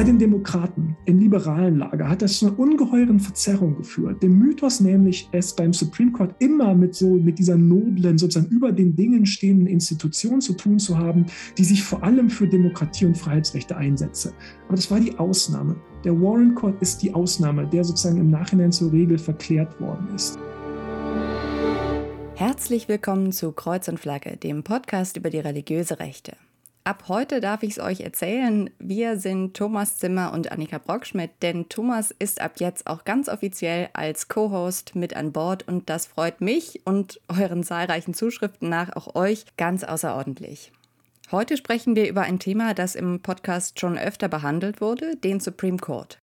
Bei den Demokraten im liberalen Lager hat das zu einer ungeheuren Verzerrung geführt. Dem Mythos nämlich, es beim Supreme Court immer mit so mit dieser noblen, sozusagen über den Dingen stehenden Institution zu tun zu haben, die sich vor allem für Demokratie und Freiheitsrechte einsetze. Aber das war die Ausnahme. Der Warren Court ist die Ausnahme, der sozusagen im Nachhinein zur Regel verklärt worden ist. Herzlich willkommen zu Kreuz und Flagge, dem Podcast über die religiöse Rechte. Ab heute darf ich es euch erzählen. Wir sind Thomas Zimmer und Annika Brockschmidt, denn Thomas ist ab jetzt auch ganz offiziell als Co-Host mit an Bord und das freut mich und euren zahlreichen Zuschriften nach auch euch ganz außerordentlich. Heute sprechen wir über ein Thema, das im Podcast schon öfter behandelt wurde, den Supreme Court.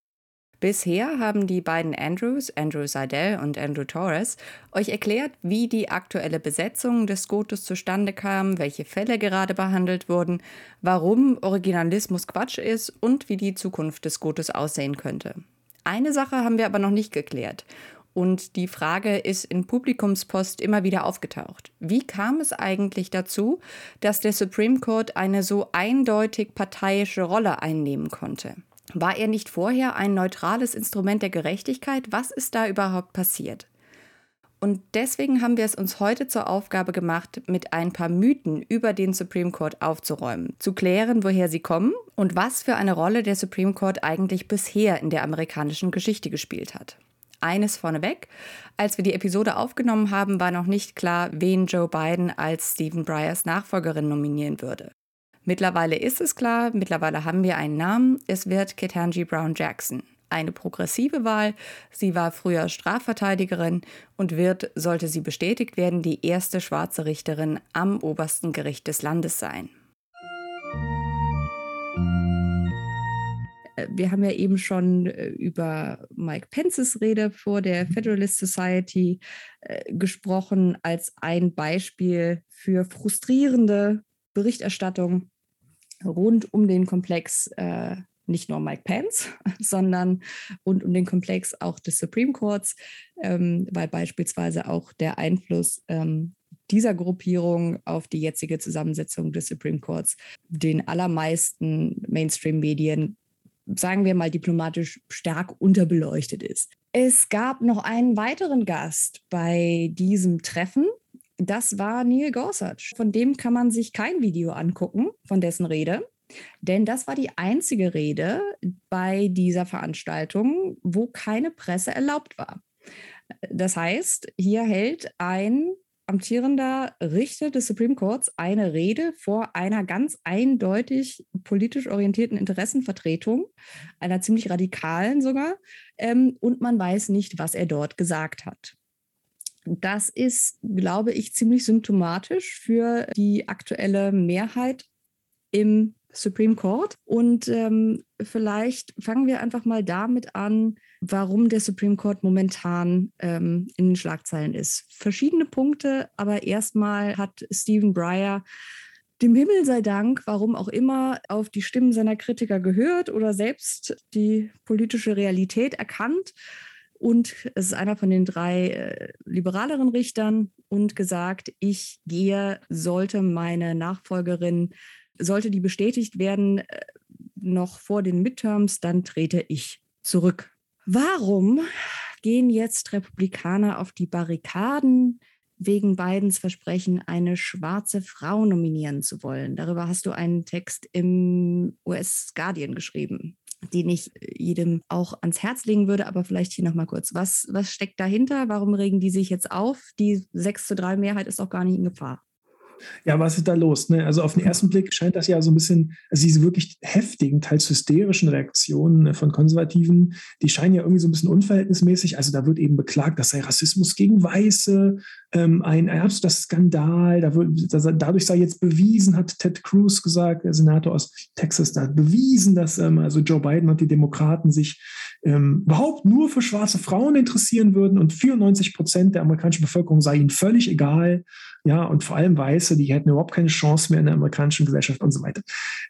Bisher haben die beiden Andrews, Andrew Seidel und Andrew Torres, euch erklärt, wie die aktuelle Besetzung des Scotus zustande kam, welche Fälle gerade behandelt wurden, warum Originalismus Quatsch ist und wie die Zukunft des Scotus aussehen könnte. Eine Sache haben wir aber noch nicht geklärt. Und die Frage ist in Publikumspost immer wieder aufgetaucht. Wie kam es eigentlich dazu, dass der Supreme Court eine so eindeutig parteiische Rolle einnehmen konnte? War er nicht vorher ein neutrales Instrument der Gerechtigkeit? Was ist da überhaupt passiert? Und deswegen haben wir es uns heute zur Aufgabe gemacht, mit ein paar Mythen über den Supreme Court aufzuräumen, zu klären, woher sie kommen und was für eine Rolle der Supreme Court eigentlich bisher in der amerikanischen Geschichte gespielt hat. Eines vorneweg, als wir die Episode aufgenommen haben, war noch nicht klar, wen Joe Biden als Stephen Breyers Nachfolgerin nominieren würde. Mittlerweile ist es klar, mittlerweile haben wir einen Namen. Es wird Ketanji Brown Jackson. Eine progressive Wahl. Sie war früher Strafverteidigerin und wird, sollte sie bestätigt werden, die erste schwarze Richterin am obersten Gericht des Landes sein. Äh, wir haben ja eben schon äh, über Mike Pences Rede vor der Federalist Society äh, gesprochen als ein Beispiel für frustrierende Berichterstattung rund um den Komplex äh, nicht nur Mike Pence, sondern rund um den Komplex auch des Supreme Courts, ähm, weil beispielsweise auch der Einfluss ähm, dieser Gruppierung auf die jetzige Zusammensetzung des Supreme Courts den allermeisten Mainstream-Medien, sagen wir mal diplomatisch, stark unterbeleuchtet ist. Es gab noch einen weiteren Gast bei diesem Treffen, das war Neil Gorsuch. Von dem kann man sich kein Video angucken, von dessen Rede. Denn das war die einzige Rede bei dieser Veranstaltung, wo keine Presse erlaubt war. Das heißt, hier hält ein amtierender Richter des Supreme Courts eine Rede vor einer ganz eindeutig politisch orientierten Interessenvertretung, einer ziemlich radikalen sogar, ähm, und man weiß nicht, was er dort gesagt hat. Das ist, glaube ich, ziemlich symptomatisch für die aktuelle Mehrheit im Supreme Court. Und ähm, vielleicht fangen wir einfach mal damit an, warum der Supreme Court momentan ähm, in den Schlagzeilen ist. Verschiedene Punkte, aber erstmal hat Stephen Breyer dem Himmel sei Dank, warum auch immer, auf die Stimmen seiner Kritiker gehört oder selbst die politische Realität erkannt und es ist einer von den drei äh, liberaleren Richtern und gesagt, ich gehe, sollte meine Nachfolgerin, sollte die bestätigt werden, äh, noch vor den Midterms, dann trete ich zurück. Warum gehen jetzt Republikaner auf die Barrikaden wegen Bidens Versprechen, eine schwarze Frau nominieren zu wollen? Darüber hast du einen Text im US Guardian geschrieben den ich jedem auch ans Herz legen würde. Aber vielleicht hier nochmal kurz. Was, was steckt dahinter? Warum regen die sich jetzt auf? Die 6 zu 3 Mehrheit ist auch gar nicht in Gefahr. Ja, was ist da los? Ne? Also auf den ersten Blick scheint das ja so ein bisschen, also diese wirklich heftigen, teils hysterischen Reaktionen ne, von Konservativen, die scheinen ja irgendwie so ein bisschen unverhältnismäßig. Also da wird eben beklagt, dass sei Rassismus gegen Weiße ähm, ein absoluter Skandal. Da wird, das, dadurch sei jetzt bewiesen, hat Ted Cruz gesagt, der Senator aus Texas, da bewiesen, dass ähm, also Joe Biden und die Demokraten sich ähm, überhaupt nur für schwarze Frauen interessieren würden und 94 Prozent der amerikanischen Bevölkerung sei ihnen völlig egal. Ja, und vor allem weiß Weiße, die hätten überhaupt keine Chance mehr in der amerikanischen Gesellschaft und so weiter.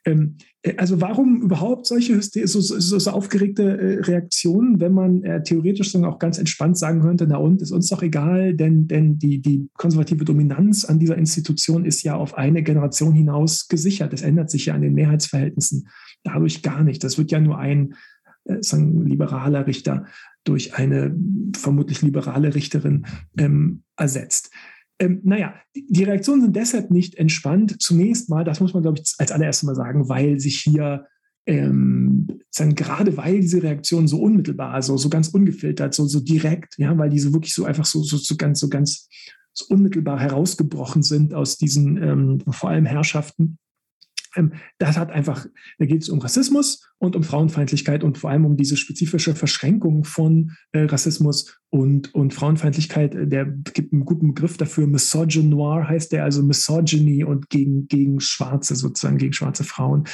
Ähm, äh, also warum überhaupt solche so, so, so aufgeregte äh, Reaktionen, wenn man äh, theoretisch auch ganz entspannt sagen könnte, na und, ist uns doch egal, denn, denn die, die konservative Dominanz an dieser Institution ist ja auf eine Generation hinaus gesichert. Es ändert sich ja an den Mehrheitsverhältnissen dadurch gar nicht. Das wird ja nur ein äh, sagen, liberaler Richter durch eine vermutlich liberale Richterin ähm, ersetzt. Ähm, naja, die Reaktionen sind deshalb nicht entspannt. Zunächst mal, das muss man, glaube ich, als allererstes mal sagen, weil sich hier ähm, sagen, gerade weil diese Reaktionen so unmittelbar, so, so ganz ungefiltert, so, so direkt, ja, weil diese wirklich so einfach so, so, so ganz, so ganz so unmittelbar herausgebrochen sind aus diesen ähm, vor allem Herrschaften, das hat einfach, da geht es um Rassismus und um Frauenfeindlichkeit und vor allem um diese spezifische Verschränkung von äh, Rassismus und, und Frauenfeindlichkeit. Äh, der gibt einen guten Begriff dafür. Misogynoir heißt der, also Misogyny und gegen, gegen Schwarze, sozusagen gegen schwarze Frauen.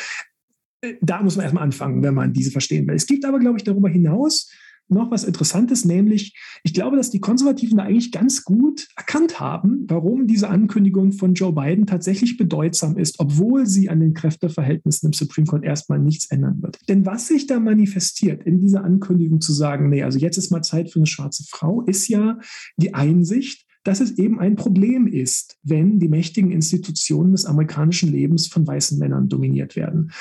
Äh, da muss man erstmal anfangen, wenn man diese verstehen will. Es gibt aber, glaube ich, darüber hinaus noch was Interessantes, nämlich ich glaube, dass die Konservativen da eigentlich ganz gut erkannt haben, warum diese Ankündigung von Joe Biden tatsächlich bedeutsam ist, obwohl sie an den Kräfteverhältnissen im Supreme Court erstmal nichts ändern wird. Denn was sich da manifestiert in dieser Ankündigung zu sagen, nee, also jetzt ist mal Zeit für eine schwarze Frau, ist ja die Einsicht, dass es eben ein Problem ist, wenn die mächtigen Institutionen des amerikanischen Lebens von weißen Männern dominiert werden.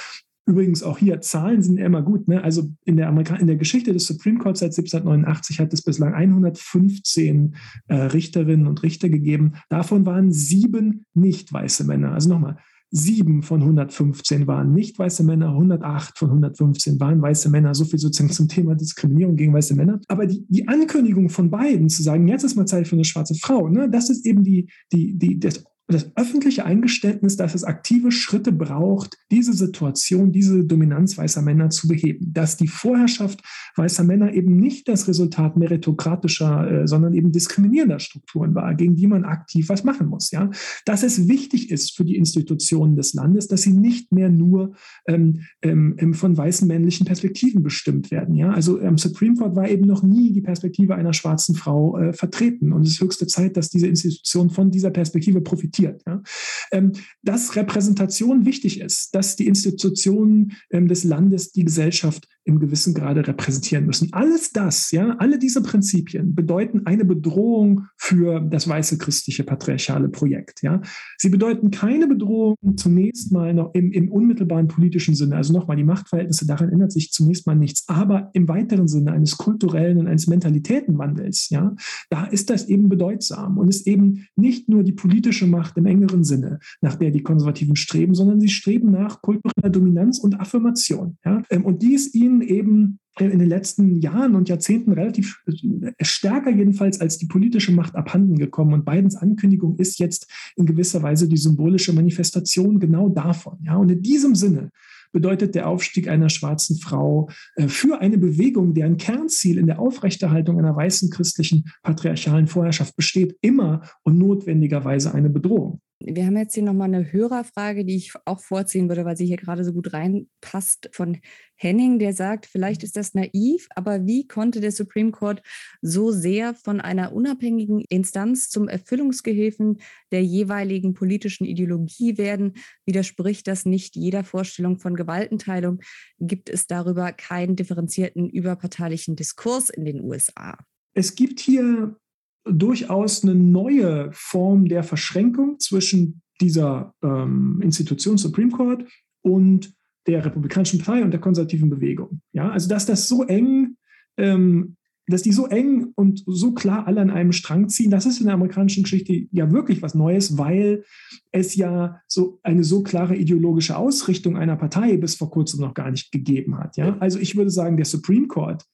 Übrigens auch hier, Zahlen sind immer gut. Ne? Also in der, Amerika in der Geschichte des Supreme Court seit 1789 hat es bislang 115 äh, Richterinnen und Richter gegeben. Davon waren sieben nicht weiße Männer. Also nochmal, sieben von 115 waren nicht weiße Männer, 108 von 115 waren weiße Männer. So viel sozusagen zum Thema Diskriminierung gegen weiße Männer. Aber die, die Ankündigung von beiden zu sagen, jetzt ist mal Zeit für eine schwarze Frau, ne, das ist eben die, die, die, das das öffentliche Eingeständnis, dass es aktive Schritte braucht, diese Situation, diese Dominanz weißer Männer zu beheben. Dass die Vorherrschaft weißer Männer eben nicht das Resultat meritokratischer, äh, sondern eben diskriminierender Strukturen war, gegen die man aktiv was machen muss. Ja? Dass es wichtig ist für die Institutionen des Landes, dass sie nicht mehr nur ähm, ähm, von weißen männlichen Perspektiven bestimmt werden. Ja? Also im Supreme Court war eben noch nie die Perspektive einer schwarzen Frau äh, vertreten. Und es ist höchste Zeit, dass diese Institution von dieser Perspektive profitiert akzeptiert. Ja? Ähm, dass Repräsentation wichtig ist, dass die Institutionen ähm, des Landes die Gesellschaft im gewissen Grade repräsentieren müssen. Alles das, ja, alle diese Prinzipien bedeuten eine Bedrohung für das weiße christliche patriarchale Projekt. Ja. Sie bedeuten keine Bedrohung zunächst mal noch im, im unmittelbaren politischen Sinne. Also nochmal, die Machtverhältnisse, daran ändert sich zunächst mal nichts. Aber im weiteren Sinne eines kulturellen und eines Mentalitätenwandels, ja, da ist das eben bedeutsam und ist eben nicht nur die politische Macht im engeren Sinne, nach der die Konservativen streben, sondern sie streben nach kultureller Dominanz und Affirmation. Ja. Ähm, und die ist ihnen ihnen eben in den letzten Jahren und Jahrzehnten relativ äh, stärker jedenfalls als die politische Macht abhanden gekommen. Und Bidens Ankündigung ist jetzt in gewisser Weise die symbolische Manifestation genau davon. Ja, und in diesem Sinne bedeutet der Aufstieg einer schwarzen Frau äh, für eine Bewegung, deren Kernziel in der Aufrechterhaltung einer weißen christlichen patriarchalen Vorherrschaft besteht, immer und notwendigerweise eine Bedrohung wir haben jetzt hier nochmal eine Hörerfrage, die ich auch vorziehen würde, weil sie hier gerade so gut reinpasst von Henning, der sagt, vielleicht ist das naiv, aber wie konnte der Supreme Court so sehr von einer unabhängigen Instanz zum Erfüllungsgehilfen der jeweiligen politischen Ideologie werden? Widerspricht das nicht jeder Vorstellung von Gewaltenteilung? Gibt es darüber keinen differenzierten überparteilichen Diskurs in den USA? Es gibt hier durchaus eine neue Form der Verschränkung zwischen dieser ähm, Institution Supreme Court und der Republikanischen Partei und der konservativen Bewegung. Ja, also dass das so eng, ähm, dass die so eng und so klar alle an einem Strang ziehen, das ist in der amerikanischen Geschichte ja wirklich was Neues, weil es ja so eine so klare ideologische Ausrichtung einer Partei bis vor kurzem noch gar nicht gegeben hat. Ja, also ich würde sagen, der Supreme Court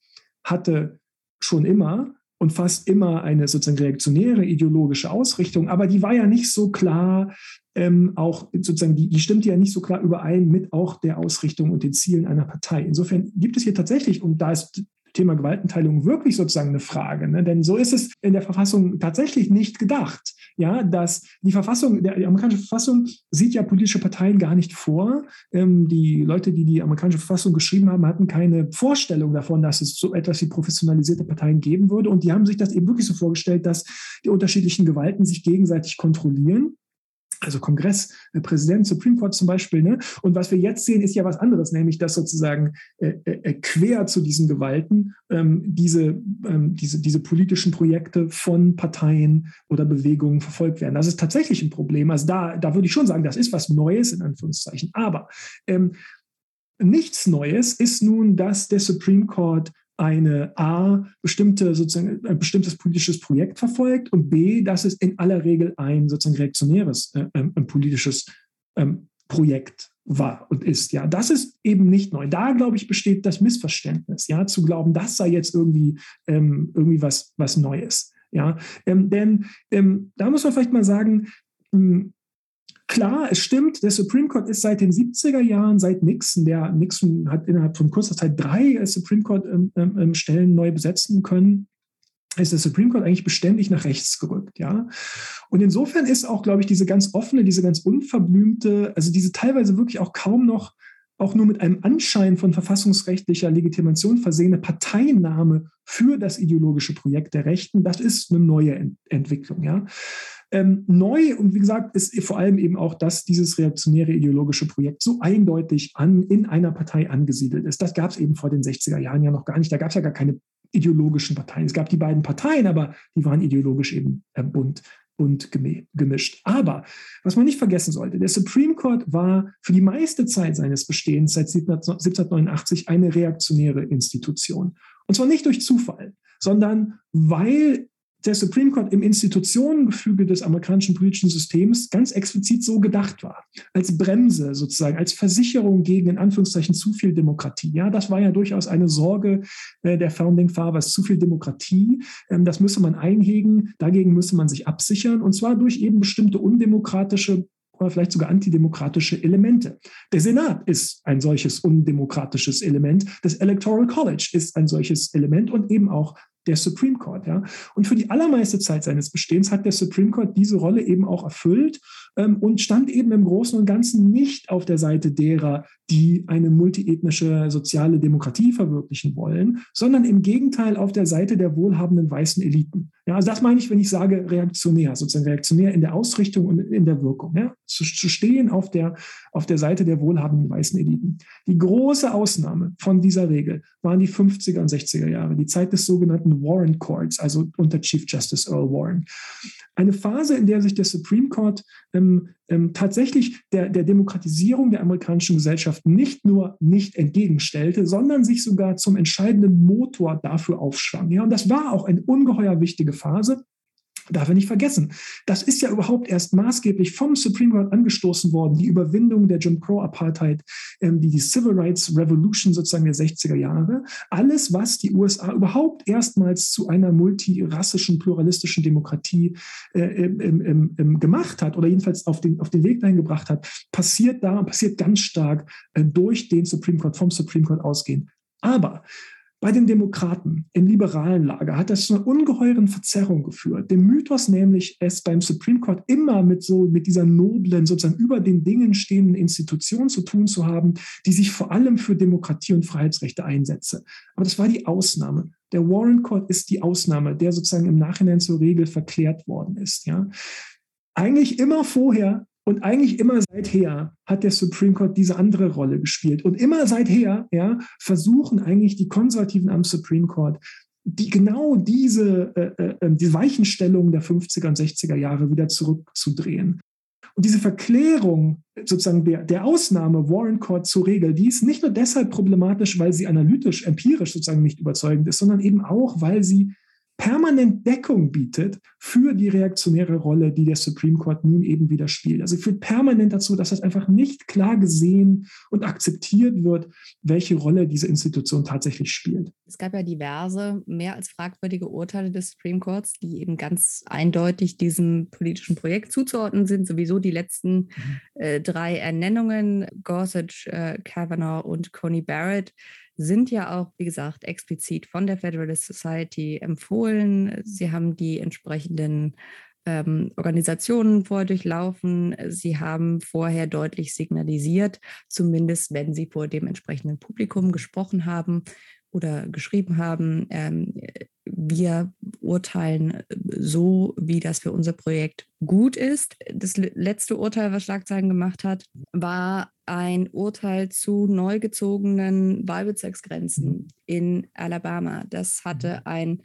hatte schon immer und fast immer eine sozusagen reaktionäre ideologische Ausrichtung, aber die war ja nicht so klar, ähm, auch sozusagen, die, die stimmte ja nicht so klar überein mit auch der Ausrichtung und den Zielen einer Partei. Insofern gibt es hier tatsächlich, und da ist Thema Gewaltenteilung wirklich sozusagen eine Frage. Ne? Denn so ist es in der Verfassung tatsächlich nicht gedacht. Ja, dass die Verfassung, der, die amerikanische Verfassung sieht ja politische Parteien gar nicht vor. Ähm, die Leute, die die amerikanische Verfassung geschrieben haben, hatten keine Vorstellung davon, dass es so etwas wie professionalisierte Parteien geben würde. Und die haben sich das eben wirklich so vorgestellt, dass die unterschiedlichen Gewalten sich gegenseitig kontrollieren also Kongress, äh, Präsident, Supreme Court zum Beispiel. Ne? Und was wir jetzt sehen, ist ja was anderes, nämlich dass sozusagen äh, äh, quer zu diesen Gewalten ähm, diese, ähm, diese, diese politischen Projekte von Parteien oder Bewegungen verfolgt werden. Das ist tatsächlich ein Problem. Also da, da würde ich schon sagen, das ist was Neues in Anführungszeichen. Aber ähm, nichts Neues ist nun, dass der Supreme Court eine A, bestimmte, sozusagen, ein bestimmtes politisches Projekt verfolgt und B, dass es in aller Regel ein sozusagen reaktionäres äh, äh, politisches ähm, Projekt war und ist. Ja, das ist eben nicht neu. Da, glaube ich, besteht das Missverständnis, ja, zu glauben, das sei jetzt irgendwie, ähm, irgendwie was, was Neues. Ja, ähm, denn ähm, da muss man vielleicht mal sagen, hm, Klar, es stimmt, der Supreme Court ist seit den 70er Jahren, seit Nixon, der Nixon hat innerhalb von kurzer Zeit drei Supreme Court ähm, ähm, ähm, neu besetzen können, ist der Supreme Court eigentlich beständig nach rechts gerückt, ja. Und insofern ist auch, glaube ich, diese ganz offene, diese ganz unverblümte, also diese teilweise wirklich auch kaum noch auch nur mit einem Anschein von verfassungsrechtlicher Legitimation versehene Parteinahme für das ideologische Projekt der Rechten, das ist eine neue Ent Entwicklung, ja. Ähm, neu und wie gesagt ist vor allem eben auch, dass dieses reaktionäre ideologische Projekt so eindeutig an, in einer Partei angesiedelt ist. Das gab es eben vor den 60er Jahren ja noch gar nicht. Da gab es ja gar keine ideologischen Parteien. Es gab die beiden Parteien, aber die waren ideologisch eben äh, bunt und gemischt. Aber was man nicht vergessen sollte, der Supreme Court war für die meiste Zeit seines Bestehens, seit 1789, eine reaktionäre Institution. Und zwar nicht durch Zufall, sondern weil der Supreme Court im Institutionengefüge des amerikanischen politischen Systems ganz explizit so gedacht war. Als Bremse sozusagen, als Versicherung gegen in Anführungszeichen zu viel Demokratie. Ja, das war ja durchaus eine Sorge äh, der Founding Fathers, zu viel Demokratie. Ähm, das müsse man einhegen, dagegen müsse man sich absichern und zwar durch eben bestimmte undemokratische oder vielleicht sogar antidemokratische Elemente. Der Senat ist ein solches undemokratisches Element. Das Electoral College ist ein solches Element und eben auch der Supreme Court. Ja? Und für die allermeiste Zeit seines Bestehens hat der Supreme Court diese Rolle eben auch erfüllt und stand eben im Großen und Ganzen nicht auf der Seite derer, die eine multiethnische soziale Demokratie verwirklichen wollen, sondern im Gegenteil auf der Seite der wohlhabenden weißen Eliten. Ja, also das meine ich, wenn ich sage reaktionär, sozusagen reaktionär in der Ausrichtung und in der Wirkung. Ja? Zu, zu stehen auf der, auf der Seite der wohlhabenden weißen Eliten. Die große Ausnahme von dieser Regel waren die 50er und 60er Jahre, die Zeit des sogenannten Warren Courts, also unter Chief Justice Earl Warren. Eine Phase, in der sich der Supreme Court ähm, ähm, tatsächlich der, der Demokratisierung der amerikanischen Gesellschaft nicht nur nicht entgegenstellte, sondern sich sogar zum entscheidenden Motor dafür aufschwang. Ja, und das war auch eine ungeheuer wichtige Phase darf er nicht vergessen. Das ist ja überhaupt erst maßgeblich vom Supreme Court angestoßen worden, die Überwindung der Jim Crow Apartheid, ähm, die, die Civil Rights Revolution sozusagen der 60er Jahre. Alles, was die USA überhaupt erstmals zu einer multirassischen, pluralistischen Demokratie äh, ähm, ähm, gemacht hat oder jedenfalls auf den, auf den Weg dahin gebracht hat, passiert da und passiert ganz stark äh, durch den Supreme Court, vom Supreme Court ausgehend. Aber bei den Demokraten im liberalen Lager hat das zu einer ungeheuren Verzerrung geführt. Dem Mythos nämlich, es beim Supreme Court immer mit so, mit dieser noblen, sozusagen über den Dingen stehenden Institution zu tun zu haben, die sich vor allem für Demokratie und Freiheitsrechte einsetze. Aber das war die Ausnahme. Der Warren Court ist die Ausnahme, der sozusagen im Nachhinein zur Regel verklärt worden ist. Ja. Eigentlich immer vorher und eigentlich immer seither hat der Supreme Court diese andere Rolle gespielt. Und immer seither ja, versuchen eigentlich die Konservativen am Supreme Court, die genau diese, äh, äh, ähm, die Weichenstellungen der 50er und 60er Jahre wieder zurückzudrehen. Und diese Verklärung sozusagen der, der Ausnahme Warren Court zur Regel, die ist nicht nur deshalb problematisch, weil sie analytisch, empirisch sozusagen nicht überzeugend ist, sondern eben auch, weil sie permanent Deckung bietet für die reaktionäre Rolle, die der Supreme Court nun eben wieder spielt. Also führt permanent dazu, dass das einfach nicht klar gesehen und akzeptiert wird, welche Rolle diese Institution tatsächlich spielt. Es gab ja diverse, mehr als fragwürdige Urteile des Supreme Courts, die eben ganz eindeutig diesem politischen Projekt zuzuordnen sind. Sowieso die letzten mhm. äh, drei Ernennungen, Gorsuch, äh, Kavanaugh und Coney Barrett, sind ja auch, wie gesagt, explizit von der Federalist Society empfohlen. Sie haben die entsprechenden ähm, Organisationen vorher durchlaufen. Sie haben vorher deutlich signalisiert, zumindest wenn sie vor dem entsprechenden Publikum gesprochen haben oder geschrieben haben, ähm, wir urteilen äh, so, wie das für unser Projekt gut ist. Das letzte Urteil, was Schlagzeilen gemacht hat, war ein Urteil zu neu gezogenen Wahlbezirksgrenzen in Alabama. Das hatte ein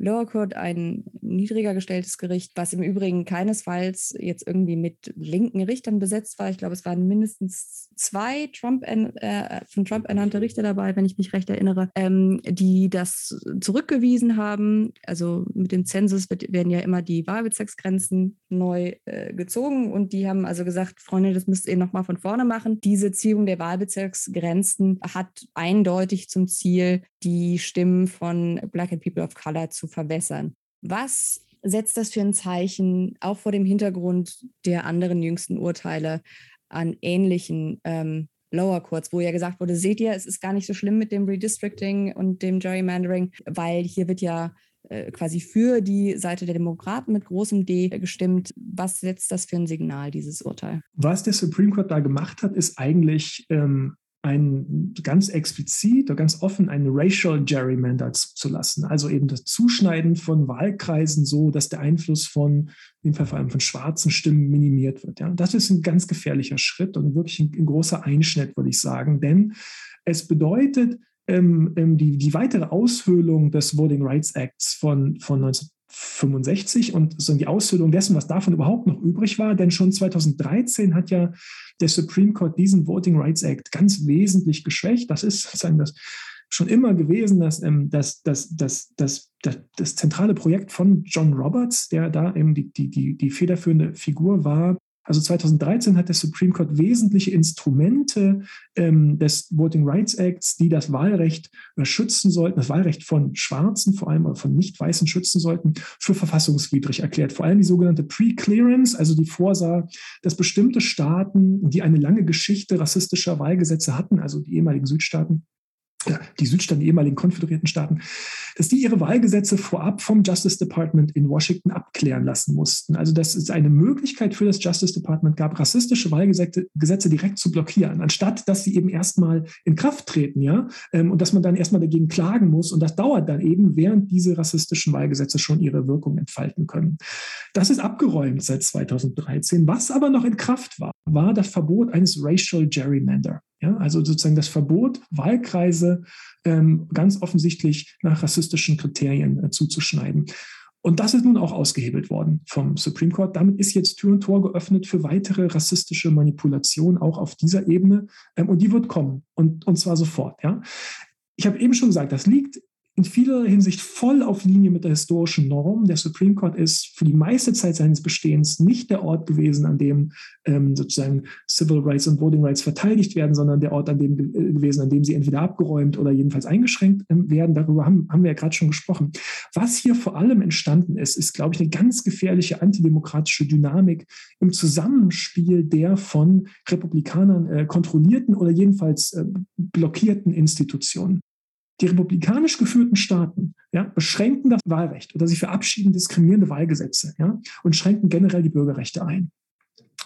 Lower Court ein niedriger gestelltes Gericht, was im Übrigen keinesfalls jetzt irgendwie mit linken Richtern besetzt war. Ich glaube, es waren mindestens zwei Trump äh, von Trump ernannte Richter dabei, wenn ich mich recht erinnere, ähm, die das zurückgewiesen haben. Also mit dem Zensus wird, werden ja immer die Wahlbezirksgrenzen neu äh, gezogen und die haben also gesagt, Freunde, das müsst ihr nochmal von vorne machen. Diese Ziehung der Wahlbezirksgrenzen hat eindeutig zum Ziel, die Stimmen von Black and People of Color zu verbessern. Was setzt das für ein Zeichen, auch vor dem Hintergrund der anderen jüngsten Urteile an ähnlichen ähm, Lower Courts, wo ja gesagt wurde, seht ihr, es ist gar nicht so schlimm mit dem Redistricting und dem Gerrymandering, weil hier wird ja äh, quasi für die Seite der Demokraten mit großem D gestimmt. Was setzt das für ein Signal, dieses Urteil? Was der Supreme Court da gemacht hat, ist eigentlich ähm, ein ganz explizit oder ganz offen einen Racial Gerrymander zuzulassen. Also eben das Zuschneiden von Wahlkreisen so, dass der Einfluss von, im Fall vor allem von schwarzen Stimmen minimiert wird. Ja. das ist ein ganz gefährlicher Schritt und wirklich ein, ein großer Einschnitt, würde ich sagen. Denn es bedeutet, ähm, ähm die, die weitere Aushöhlung des Voting Rights Acts von, von 19 65 und so die Aushöhlung dessen, was davon überhaupt noch übrig war. Denn schon 2013 hat ja der Supreme Court diesen Voting Rights Act ganz wesentlich geschwächt. Das ist sozusagen das schon immer gewesen, dass ähm, das, das, das, das, das, das zentrale Projekt von John Roberts, der da eben die, die, die, die federführende Figur war, also 2013 hat der Supreme Court wesentliche Instrumente ähm, des Voting Rights Acts, die das Wahlrecht äh, schützen sollten, das Wahlrecht von Schwarzen, vor allem von Nicht-Weißen schützen sollten, für verfassungswidrig erklärt. Vor allem die sogenannte Pre-Clearance, also die vorsah, dass bestimmte Staaten, die eine lange Geschichte rassistischer Wahlgesetze hatten, also die ehemaligen Südstaaten, die Südstaaten, die ehemaligen konföderierten Staaten, dass die ihre Wahlgesetze vorab vom Justice Department in Washington abklären lassen mussten. Also dass es eine Möglichkeit für das Justice Department gab, rassistische Wahlgesetze Gesetze direkt zu blockieren, anstatt dass sie eben erstmal in Kraft treten, ja, ähm, und dass man dann erstmal dagegen klagen muss. Und das dauert dann eben, während diese rassistischen Wahlgesetze schon ihre Wirkung entfalten können. Das ist abgeräumt seit 2013. Was aber noch in Kraft war, war das Verbot eines Racial Gerrymander. Ja, also sozusagen das Verbot, Wahlkreise ähm, ganz offensichtlich nach rassistischen Kriterien äh, zuzuschneiden. Und das ist nun auch ausgehebelt worden vom Supreme Court. Damit ist jetzt Tür und Tor geöffnet für weitere rassistische Manipulation auch auf dieser Ebene. Ähm, und die wird kommen. Und, und zwar sofort. Ja. Ich habe eben schon gesagt, das liegt in vieler Hinsicht voll auf Linie mit der historischen Norm. Der Supreme Court ist für die meiste Zeit seines Bestehens nicht der Ort gewesen, an dem ähm, sozusagen Civil Rights und Voting Rights verteidigt werden, sondern der Ort an dem äh, gewesen, an dem sie entweder abgeräumt oder jedenfalls eingeschränkt ähm, werden. Darüber haben, haben wir ja gerade schon gesprochen. Was hier vor allem entstanden ist, ist, glaube ich, eine ganz gefährliche antidemokratische Dynamik im Zusammenspiel der von Republikanern äh, kontrollierten oder jedenfalls äh, blockierten Institutionen. Die republikanisch geführten Staaten ja, beschränken das Wahlrecht oder sie verabschieden diskriminierende Wahlgesetze ja, und schränken generell die Bürgerrechte ein.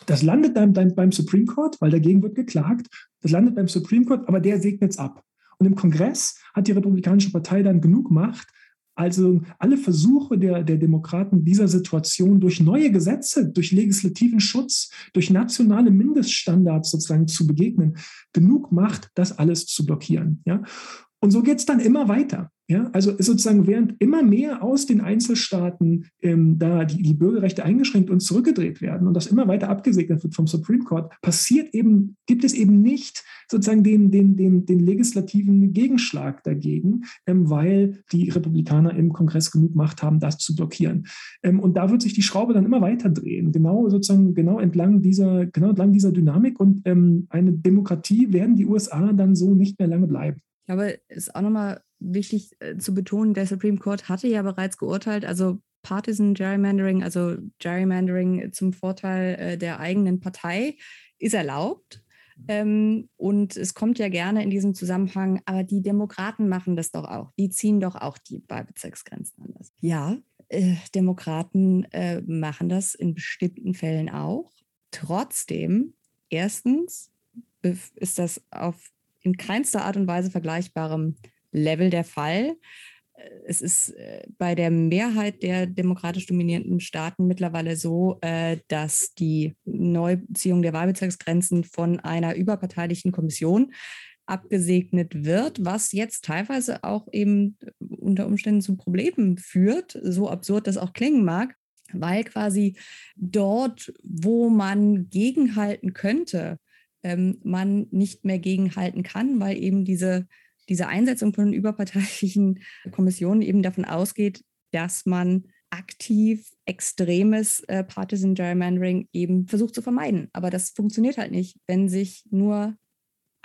Das landet dann beim Supreme Court, weil dagegen wird geklagt. Das landet beim Supreme Court, aber der segnet es ab. Und im Kongress hat die Republikanische Partei dann genug Macht, also alle Versuche der, der Demokraten dieser Situation durch neue Gesetze, durch legislativen Schutz, durch nationale Mindeststandards sozusagen zu begegnen, genug Macht, das alles zu blockieren. Ja? Und so geht es dann immer weiter. Ja, also sozusagen während immer mehr aus den Einzelstaaten ähm, da die, die, Bürgerrechte eingeschränkt und zurückgedreht werden und das immer weiter abgesegnet wird vom Supreme Court, passiert eben, gibt es eben nicht sozusagen den, den, den, den legislativen Gegenschlag dagegen, ähm, weil die Republikaner im Kongress genug Macht haben, das zu blockieren. Ähm, und da wird sich die Schraube dann immer weiter drehen, genau sozusagen genau entlang dieser, genau entlang dieser Dynamik und ähm, eine Demokratie werden die USA dann so nicht mehr lange bleiben. Ich glaube, es ist auch nochmal wichtig äh, zu betonen, der Supreme Court hatte ja bereits geurteilt, also Partisan Gerrymandering, also Gerrymandering zum Vorteil äh, der eigenen Partei, ist erlaubt. Ähm, und es kommt ja gerne in diesem Zusammenhang, aber die Demokraten machen das doch auch. Die ziehen doch auch die Wahlbezirksgrenzen anders. Ja, äh, Demokraten äh, machen das in bestimmten Fällen auch. Trotzdem, erstens ist das auf in keinster Art und Weise vergleichbarem Level der Fall. es ist äh, bei der Mehrheit der demokratisch dominierten Staaten mittlerweile so, äh, dass die Neuziehung der Wahlbezirksgrenzen von einer überparteilichen Kommission abgesegnet wird, was jetzt teilweise auch eben unter Umständen zu Problemen führt, so absurd das auch klingen mag, weil quasi dort, wo man gegenhalten könnte, ähm, man nicht mehr gegenhalten kann, weil eben diese, diese Einsetzung von überparteilichen Kommissionen eben davon ausgeht, dass man aktiv extremes äh, Partisan Gerrymandering eben versucht zu vermeiden. Aber das funktioniert halt nicht, wenn sich nur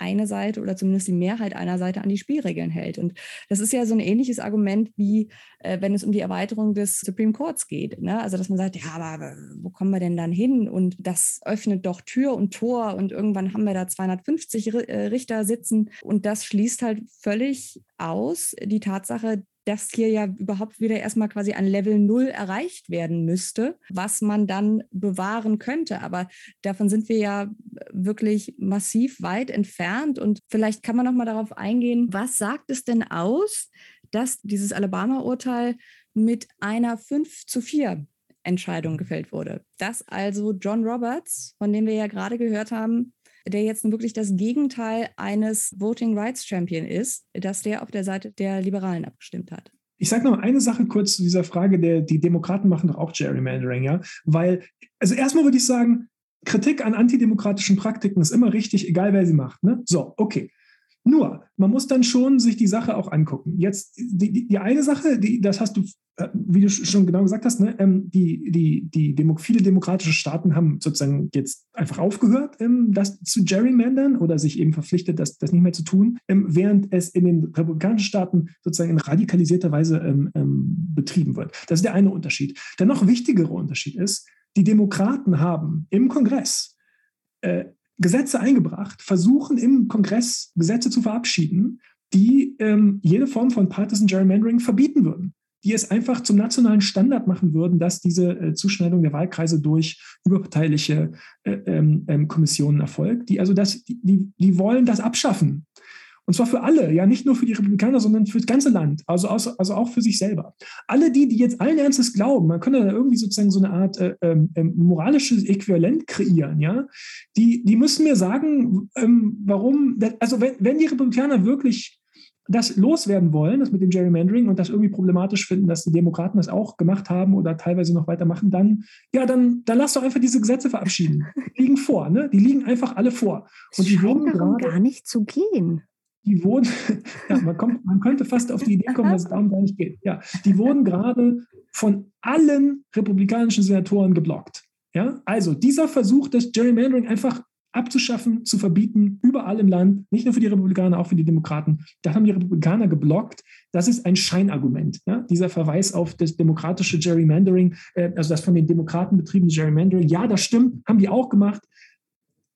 eine Seite oder zumindest die Mehrheit einer Seite an die Spielregeln hält. Und das ist ja so ein ähnliches Argument wie äh, wenn es um die Erweiterung des Supreme Courts geht. Ne? Also dass man sagt, ja, aber wo kommen wir denn dann hin? Und das öffnet doch Tür und Tor und irgendwann haben wir da 250 äh, Richter sitzen. Und das schließt halt völlig aus die Tatsache, dass hier ja überhaupt wieder erstmal quasi ein Level Null erreicht werden müsste, was man dann bewahren könnte. Aber davon sind wir ja wirklich massiv weit entfernt. Und vielleicht kann man noch mal darauf eingehen, was sagt es denn aus, dass dieses Alabama-Urteil mit einer 5 zu 4 Entscheidung gefällt wurde. Dass also John Roberts, von dem wir ja gerade gehört haben, der jetzt wirklich das Gegenteil eines Voting Rights Champion ist, dass der auf der Seite der Liberalen abgestimmt hat. Ich sage noch eine Sache kurz zu dieser Frage, der, die Demokraten machen doch auch Gerrymandering, ja, weil, also erstmal würde ich sagen, Kritik an antidemokratischen Praktiken ist immer richtig, egal wer sie macht. Ne? So, okay. Nur, man muss dann schon sich die Sache auch angucken. Jetzt, die, die, eine Sache, die, das hast du, äh, wie du schon genau gesagt hast, ne, ähm, die, die, die Demo viele demokratische Staaten haben sozusagen jetzt einfach aufgehört, ähm, das zu gerrymandern oder sich eben verpflichtet, das, das nicht mehr zu tun, ähm, während es in den republikanischen Staaten sozusagen in radikalisierter Weise betrieben wird. Das ist der eine Unterschied. Der noch wichtigere Unterschied ist, die Demokraten haben im Kongress äh, Gesetze eingebracht, versuchen im Kongress Gesetze zu verabschieden, die ähm, jede Form von Partisan Gerrymandering verbieten würden, die es einfach zum nationalen Standard machen würden, dass diese äh, Zuschneidung der Wahlkreise durch überparteiliche äh, ähm, ähm Kommissionen erfolgt. Die also das, die, die wollen das abschaffen. Und zwar für alle, ja nicht nur für die Republikaner, sondern für das ganze Land, also, also auch für sich selber. Alle die, die jetzt allen Ernstes glauben, man könnte da irgendwie sozusagen so eine Art äh, äh, moralisches Äquivalent kreieren, ja, die, die müssen mir sagen, ähm, warum, also wenn, wenn die Republikaner wirklich das loswerden wollen, das mit dem Gerrymandering und das irgendwie problematisch finden, dass die Demokraten das auch gemacht haben oder teilweise noch weitermachen, dann, ja, dann, dann lass doch einfach diese Gesetze verabschieden. Die liegen vor, ne? Die liegen einfach alle vor. Und die wurden darum gar nicht zu gehen die wurden, ja, man, kommt, man könnte fast auf die Idee kommen, dass es darum gar nicht geht. Ja, die wurden gerade von allen republikanischen Senatoren geblockt. Ja, also dieser Versuch, das Gerrymandering einfach abzuschaffen, zu verbieten, überall im Land, nicht nur für die Republikaner, auch für die Demokraten. Da haben die Republikaner geblockt. Das ist ein Scheinargument. Ja? Dieser Verweis auf das demokratische Gerrymandering, äh, also das von den Demokraten betriebene Gerrymandering. Ja, das stimmt, haben die auch gemacht.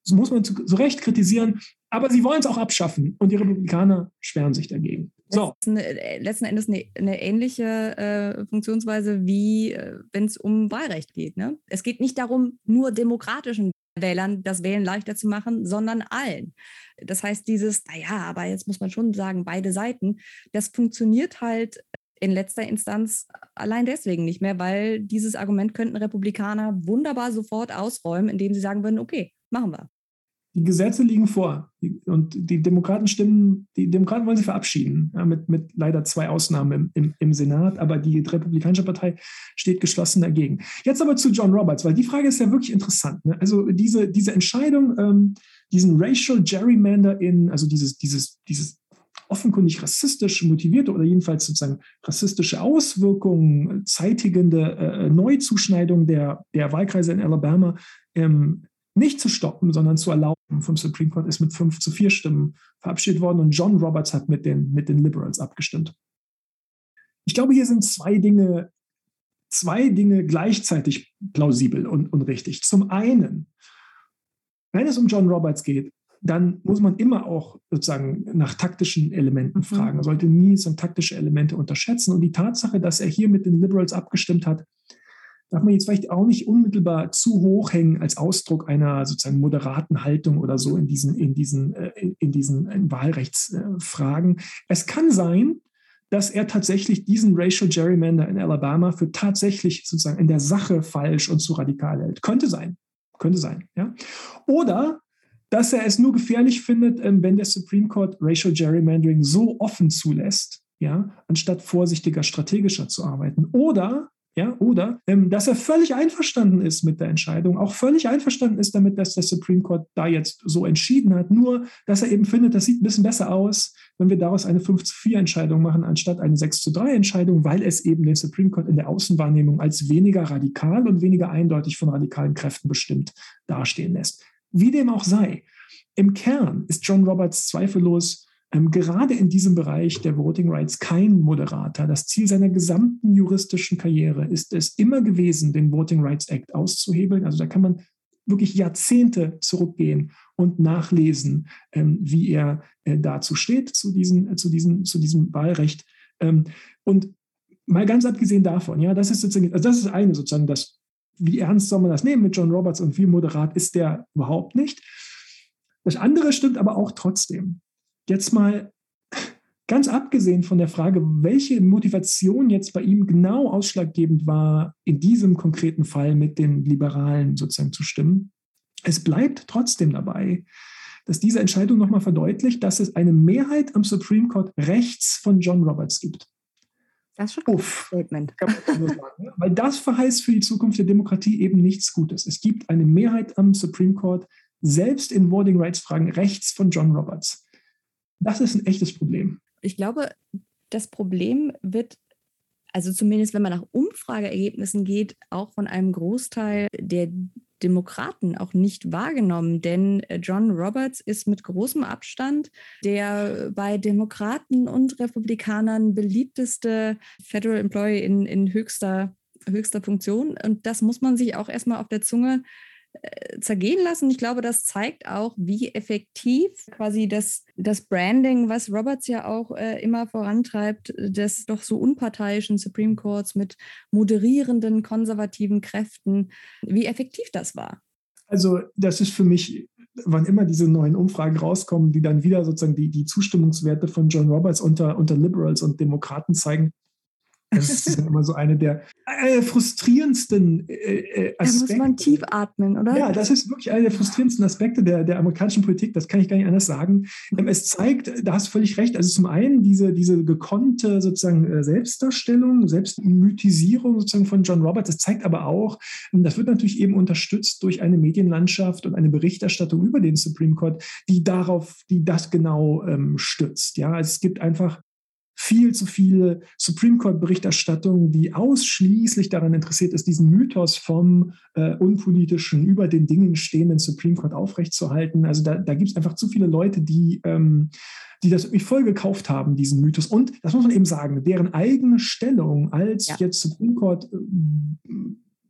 Das muss man zu, zu Recht kritisieren. Aber sie wollen es auch abschaffen und die Republikaner sperren sich dagegen. So. Äh, letzten Endes eine, eine ähnliche äh, Funktionsweise wie äh, wenn es um Wahlrecht geht. Ne? Es geht nicht darum, nur demokratischen Wählern das Wählen leichter zu machen, sondern allen. Das heißt, dieses, naja, aber jetzt muss man schon sagen, beide Seiten, das funktioniert halt in letzter Instanz allein deswegen nicht mehr, weil dieses Argument könnten Republikaner wunderbar sofort ausräumen, indem sie sagen würden, okay, machen wir die Gesetze liegen vor und die Demokraten stimmen, die Demokraten wollen sie verabschieden, ja, mit, mit leider zwei Ausnahmen im, im, im, Senat, aber die Republikanische Partei steht geschlossen dagegen. Jetzt aber zu John Roberts, weil die Frage ist ja wirklich interessant. Ne? Also diese, diese Entscheidung, ähm, diesen Racial Gerrymander in, also dieses, dieses, dieses offenkundig rassistisch motivierte oder jedenfalls sozusagen rassistische Auswirkungen zeitigende äh, Neuzuschneidung der, der Wahlkreise in Alabama ähm, nicht zu stoppen, sondern zu erlauben vom Supreme Court ist mit fünf zu vier Stimmen verabschiedet worden und John Roberts hat mit den, mit den Liberals abgestimmt. Ich glaube, hier sind zwei Dinge, zwei Dinge gleichzeitig plausibel und, und richtig. Zum einen, wenn es um John Roberts geht, dann muss man immer auch sozusagen nach taktischen Elementen mhm. fragen. Man sollte nie so taktische Elemente unterschätzen. Und die Tatsache, dass er hier mit den Liberals abgestimmt hat, darf man jetzt vielleicht auch nicht unmittelbar zu hoch hängen als Ausdruck einer sozusagen moderaten Haltung oder so in diesen, in diesen, äh, in, diesen Wahlrechtsfragen. Es kann sein, dass er tatsächlich diesen Racial Gerrymander in Alabama für tatsächlich sozusagen in der Sache falsch und zu radikal hält. Könnte sein. Könnte sein. Ja? Oder dass er es nur gefährlich findet, ähm, wenn der Supreme Court Racial Gerrymandering so offen zulässt, ja, anstatt vorsichtiger, strategischer zu arbeiten. Oder ja, oder ähm, dass er völlig einverstanden ist mit der Entscheidung, auch völlig einverstanden ist damit, dass der Supreme Court da jetzt so entschieden hat, nur dass er eben findet, das sieht ein bisschen besser aus, wenn wir daraus eine 5 zu 4 Entscheidung machen, anstatt eine 6 zu 3 Entscheidung, weil es eben den Supreme Court in der Außenwahrnehmung als weniger radikal und weniger eindeutig von radikalen Kräften bestimmt dastehen lässt. Wie dem auch sei, im Kern ist John Roberts zweifellos ähm, gerade in diesem Bereich der Voting Rights kein Moderator. Das Ziel seiner gesamten juristischen Karriere ist es immer gewesen, den Voting Rights Act auszuhebeln. Also da kann man wirklich Jahrzehnte zurückgehen und nachlesen, ähm, wie er äh, dazu steht, zu, diesen, äh, zu, diesen, zu diesem Wahlrecht. Ähm, und mal ganz abgesehen davon, ja, das ist sozusagen, also das ist eine sozusagen, das, wie ernst soll man das nehmen mit John Roberts und wie moderat ist der überhaupt nicht. Das andere stimmt aber auch trotzdem jetzt mal ganz abgesehen von der Frage, welche Motivation jetzt bei ihm genau ausschlaggebend war, in diesem konkreten Fall mit den Liberalen sozusagen zu stimmen, es bleibt trotzdem dabei, dass diese Entscheidung nochmal verdeutlicht, dass es eine Mehrheit am Supreme Court rechts von John Roberts gibt. Das ist schon ein Uff, Statement. Sagen, Weil das verheißt für die Zukunft der Demokratie eben nichts Gutes. Es gibt eine Mehrheit am Supreme Court, selbst in Voting Rights Fragen rechts von John Roberts. Das ist ein echtes Problem. Ich glaube, das Problem wird, also zumindest wenn man nach Umfrageergebnissen geht, auch von einem Großteil der Demokraten auch nicht wahrgenommen, denn John Roberts ist mit großem Abstand der bei Demokraten und Republikanern beliebteste Federal Employee in, in höchster, höchster Funktion. Und das muss man sich auch erstmal auf der Zunge äh, zergehen lassen. Ich glaube, das zeigt auch, wie effektiv quasi das, das Branding, was Roberts ja auch äh, immer vorantreibt, des doch so unparteiischen Supreme Courts mit moderierenden konservativen Kräften, wie effektiv das war. Also das ist für mich wann immer diese neuen Umfragen rauskommen, die dann wieder sozusagen die, die Zustimmungswerte von John Roberts unter, unter Liberals und Demokraten zeigen, das ist immer so eine der äh, frustrierendsten äh, Aspekte. Äh, da muss man tief atmen, oder? Ja, das ist wirklich einer der frustrierendsten Aspekte der, der amerikanischen Politik. Das kann ich gar nicht anders sagen. Ähm, es zeigt, da hast du völlig recht, also zum einen diese, diese gekonnte sozusagen äh, Selbstdarstellung, Selbstmythisierung sozusagen von John Roberts. Das zeigt aber auch, ähm, das wird natürlich eben unterstützt durch eine Medienlandschaft und eine Berichterstattung über den Supreme Court, die darauf, die das genau ähm, stützt. Ja, also es gibt einfach viel zu viele Supreme Court-Berichterstattung, die ausschließlich daran interessiert ist, diesen Mythos vom äh, unpolitischen, über den Dingen stehenden Supreme Court aufrechtzuerhalten. Also da, da gibt es einfach zu viele Leute, die, ähm, die das irgendwie voll gekauft haben, diesen Mythos. Und das muss man eben sagen, deren eigene Stellung als ja. jetzt Supreme Court äh,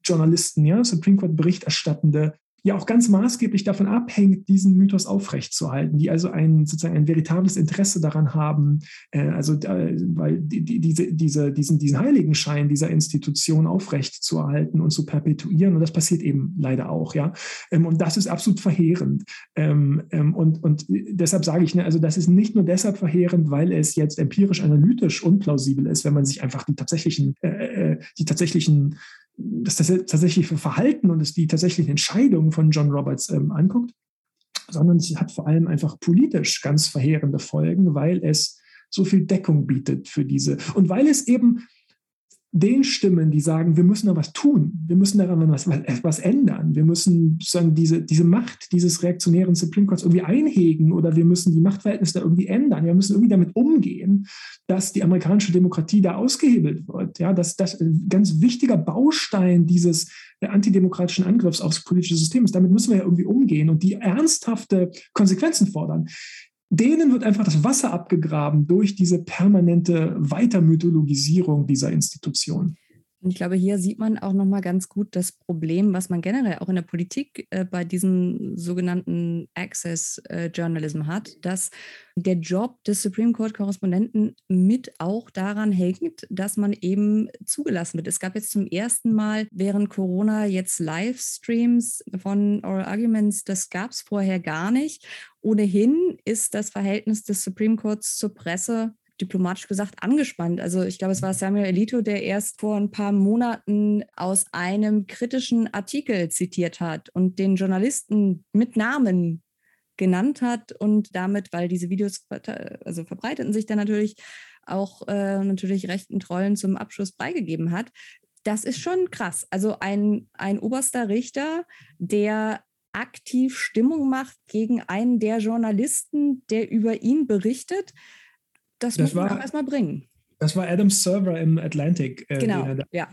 Journalisten, ja, Supreme Court Berichterstattende, ja auch ganz maßgeblich davon abhängt, diesen Mythos aufrechtzuerhalten, die also ein sozusagen ein veritables Interesse daran haben, äh, also äh, weil die, die, diese, diese, diesen, diesen Heiligenschein dieser Institution aufrechtzuerhalten und zu perpetuieren. Und das passiert eben leider auch, ja. Ähm, und das ist absolut verheerend. Ähm, ähm, und, und deshalb sage ich, ne, also das ist nicht nur deshalb verheerend, weil es jetzt empirisch analytisch unplausibel ist, wenn man sich einfach die tatsächlichen, äh, äh die tatsächlichen das tatsächliche Verhalten und die tatsächlichen Entscheidungen von John Roberts ähm, anguckt, sondern es hat vor allem einfach politisch ganz verheerende Folgen, weil es so viel Deckung bietet für diese. Und weil es eben den Stimmen, die sagen, wir müssen da was tun, wir müssen daran was, was ändern, wir müssen sozusagen diese, diese Macht dieses reaktionären Supreme Courts irgendwie einhegen oder wir müssen die Machtverhältnisse da irgendwie ändern, wir müssen irgendwie damit umgehen, dass die amerikanische Demokratie da ausgehebelt wird. Ja, dass das ein ganz wichtiger Baustein dieses antidemokratischen Angriffs aufs politische System ist. Damit müssen wir ja irgendwie umgehen und die ernsthafte Konsequenzen fordern denen wird einfach das Wasser abgegraben durch diese permanente Weitermythologisierung dieser Institution. Und ich glaube, hier sieht man auch nochmal ganz gut das Problem, was man generell auch in der Politik äh, bei diesem sogenannten Access äh, Journalism hat, dass der Job des Supreme Court Korrespondenten mit auch daran hängt, dass man eben zugelassen wird. Es gab jetzt zum ersten Mal während Corona jetzt Livestreams von Oral Arguments. Das gab es vorher gar nicht. Ohnehin ist das Verhältnis des Supreme Courts zur Presse diplomatisch gesagt, angespannt. Also ich glaube, es war Samuel Alito, der erst vor ein paar Monaten aus einem kritischen Artikel zitiert hat und den Journalisten mit Namen genannt hat und damit, weil diese Videos also verbreiteten sich dann natürlich auch äh, natürlich rechten Trollen zum Abschluss beigegeben hat. Das ist schon krass. Also ein, ein oberster Richter, der aktiv Stimmung macht gegen einen der Journalisten, der über ihn berichtet, das, das muss man auch erstmal bringen. Das war Adam Server im Atlantic. Äh, genau, ja.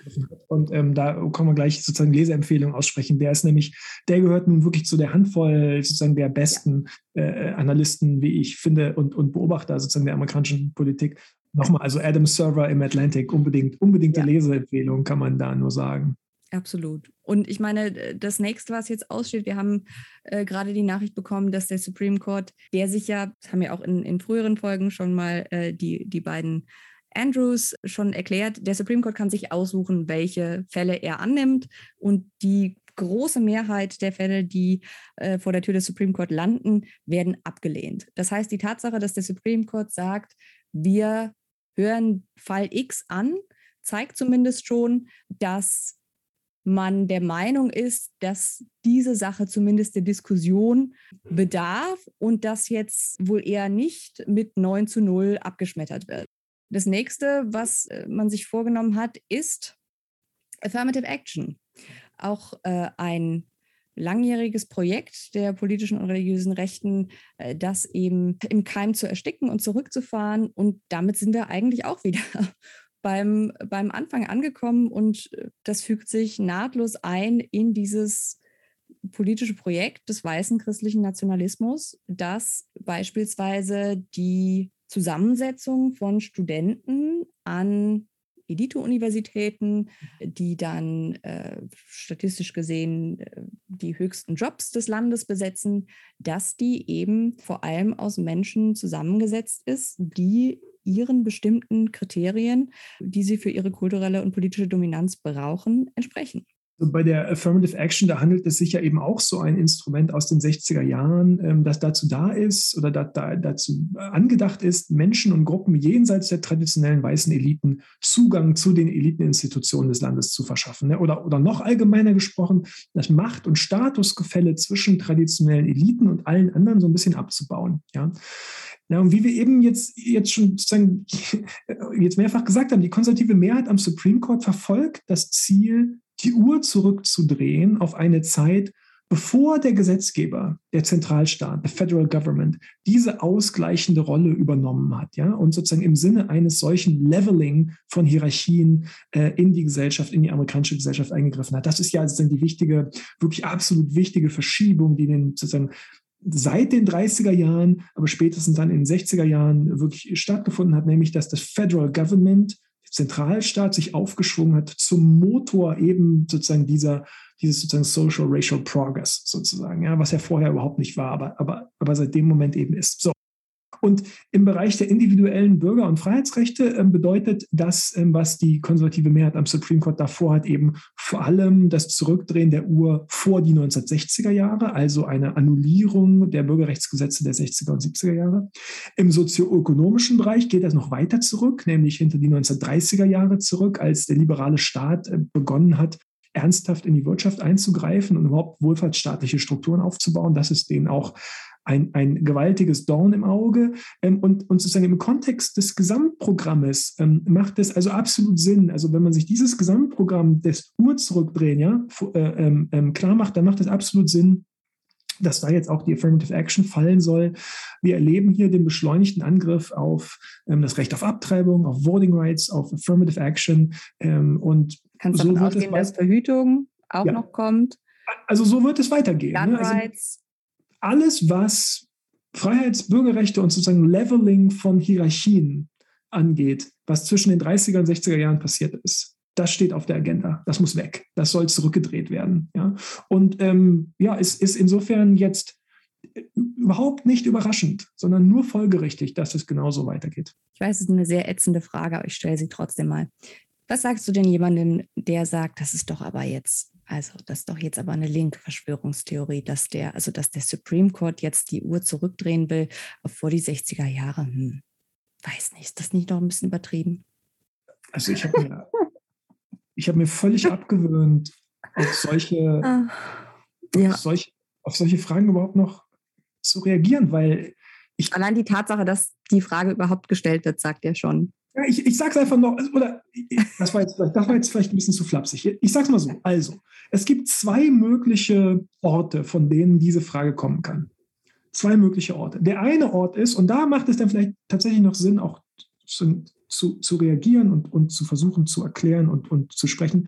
Und ähm, da kann man gleich sozusagen Leseempfehlungen aussprechen. Der ist nämlich, der gehört nun wirklich zu der Handvoll sozusagen der besten ja. äh, Analysten, wie ich finde, und, und Beobachter sozusagen der amerikanischen Politik. Nochmal, also Adam Server im Atlantic, unbedingt, unbedingte ja. Leseempfehlung, kann man da nur sagen. Absolut. Und ich meine, das nächste, was jetzt aussteht, wir haben äh, gerade die Nachricht bekommen, dass der Supreme Court, der sich ja, das haben ja auch in, in früheren Folgen schon mal äh, die, die beiden Andrews schon erklärt, der Supreme Court kann sich aussuchen, welche Fälle er annimmt und die große Mehrheit der Fälle, die äh, vor der Tür des Supreme Court landen, werden abgelehnt. Das heißt, die Tatsache, dass der Supreme Court sagt, wir hören Fall X an, zeigt zumindest schon, dass man der Meinung ist, dass diese Sache zumindest der Diskussion bedarf und das jetzt wohl eher nicht mit 9 zu 0 abgeschmettert wird. Das nächste, was äh, man sich vorgenommen hat, ist Affirmative Action. Auch äh, ein langjähriges Projekt der politischen und religiösen Rechten, äh, das eben im Keim zu ersticken und zurückzufahren. Und damit sind wir eigentlich auch wieder beim, beim Anfang angekommen und äh, das fügt sich nahtlos ein in dieses politische Projekt des weißen christlichen Nationalismus, das beispielsweise die Zusammensetzung von Studenten an Elite-Universitäten, die dann äh, statistisch gesehen äh, die höchsten Jobs des Landes besetzen, dass die eben vor allem aus Menschen zusammengesetzt ist, die ihren bestimmten Kriterien, die sie für ihre kulturelle und politische Dominanz brauchen, entsprechen. Bei der Affirmative Action, da handelt es sich ja eben auch so ein Instrument aus den 60er Jahren, ähm, das dazu da ist oder da, da, dazu angedacht ist, Menschen und Gruppen jenseits der traditionellen weißen Eliten Zugang zu den Eliteninstitutionen des Landes zu verschaffen. Ne? Oder, oder noch allgemeiner gesprochen, das Macht- und Statusgefälle zwischen traditionellen Eliten und allen anderen so ein bisschen abzubauen. Ja? Ja, und wie wir eben jetzt, jetzt schon sozusagen jetzt mehrfach gesagt haben, die konservative Mehrheit am Supreme Court verfolgt das Ziel, die Uhr zurückzudrehen auf eine Zeit, bevor der Gesetzgeber, der Zentralstaat, der Federal Government, diese ausgleichende Rolle übernommen hat, ja, und sozusagen im Sinne eines solchen Leveling von Hierarchien äh, in die Gesellschaft, in die amerikanische Gesellschaft eingegriffen hat. Das ist ja sozusagen die wichtige, wirklich absolut wichtige Verschiebung, die den sozusagen seit den 30er Jahren, aber spätestens dann in den 60er Jahren wirklich stattgefunden hat, nämlich dass das Federal Government, Zentralstaat, sich aufgeschwungen hat zum Motor eben sozusagen dieser, dieses sozusagen Social Racial Progress sozusagen, ja, was ja vorher überhaupt nicht war, aber, aber, aber seit dem Moment eben ist. So. Und im Bereich der individuellen Bürger- und Freiheitsrechte äh, bedeutet das, äh, was die konservative Mehrheit am Supreme Court davor hat, eben vor allem das Zurückdrehen der Uhr vor die 1960er Jahre, also eine Annullierung der Bürgerrechtsgesetze der 60er und 70er Jahre. Im sozioökonomischen Bereich geht das noch weiter zurück, nämlich hinter die 1930er Jahre zurück, als der liberale Staat äh, begonnen hat, ernsthaft in die Wirtschaft einzugreifen und überhaupt wohlfahrtsstaatliche Strukturen aufzubauen. Das ist denen auch ein, ein gewaltiges Dorn im Auge. Ähm, und, und sozusagen im Kontext des Gesamtprogrammes ähm, macht es also absolut Sinn. Also wenn man sich dieses Gesamtprogramm des Uhr zurückdrehen, ja, äh, ähm, ähm, klar macht, dann macht es absolut Sinn, dass da jetzt auch die Affirmative Action fallen soll. Wir erleben hier den beschleunigten Angriff auf ähm, das Recht auf Abtreibung, auf Voting Rights, auf Affirmative Action. Ähm, und Kannst so davon ausgehen, dass Verhütung auch ja. noch kommt? Also so wird es weitergehen. Gun ne? also, Rights alles, was Freiheits-, Bürgerrechte und sozusagen Leveling von Hierarchien angeht, was zwischen den 30er und 60er Jahren passiert ist, das steht auf der Agenda. Das muss weg. Das soll zurückgedreht werden. Ja? Und ähm, ja, es ist insofern jetzt äh, überhaupt nicht überraschend, sondern nur folgerichtig, dass es genauso weitergeht. Ich weiß, es ist eine sehr ätzende Frage, aber ich stelle sie trotzdem mal. Was sagst du denn jemandem, der sagt, das ist doch aber jetzt also, das ist doch jetzt aber eine linke Verschwörungstheorie, dass der, also dass der Supreme Court jetzt die Uhr zurückdrehen will auf vor die 60er Jahre. Hm. Weiß nicht, ist das nicht noch ein bisschen übertrieben? Also ich habe mir, hab mir völlig abgewöhnt, auf solche, ah, ja. auf, solche, auf solche Fragen überhaupt noch zu reagieren, weil ich. Allein die Tatsache, dass die Frage überhaupt gestellt wird, sagt ja schon. Ja, ich, ich sage es einfach noch, oder das war, jetzt, das war jetzt vielleicht ein bisschen zu flapsig. Ich sage es mal so. Also, es gibt zwei mögliche Orte, von denen diese Frage kommen kann. Zwei mögliche Orte. Der eine Ort ist, und da macht es dann vielleicht tatsächlich noch Sinn, auch zu, zu, zu reagieren und, und zu versuchen zu erklären und, und zu sprechen.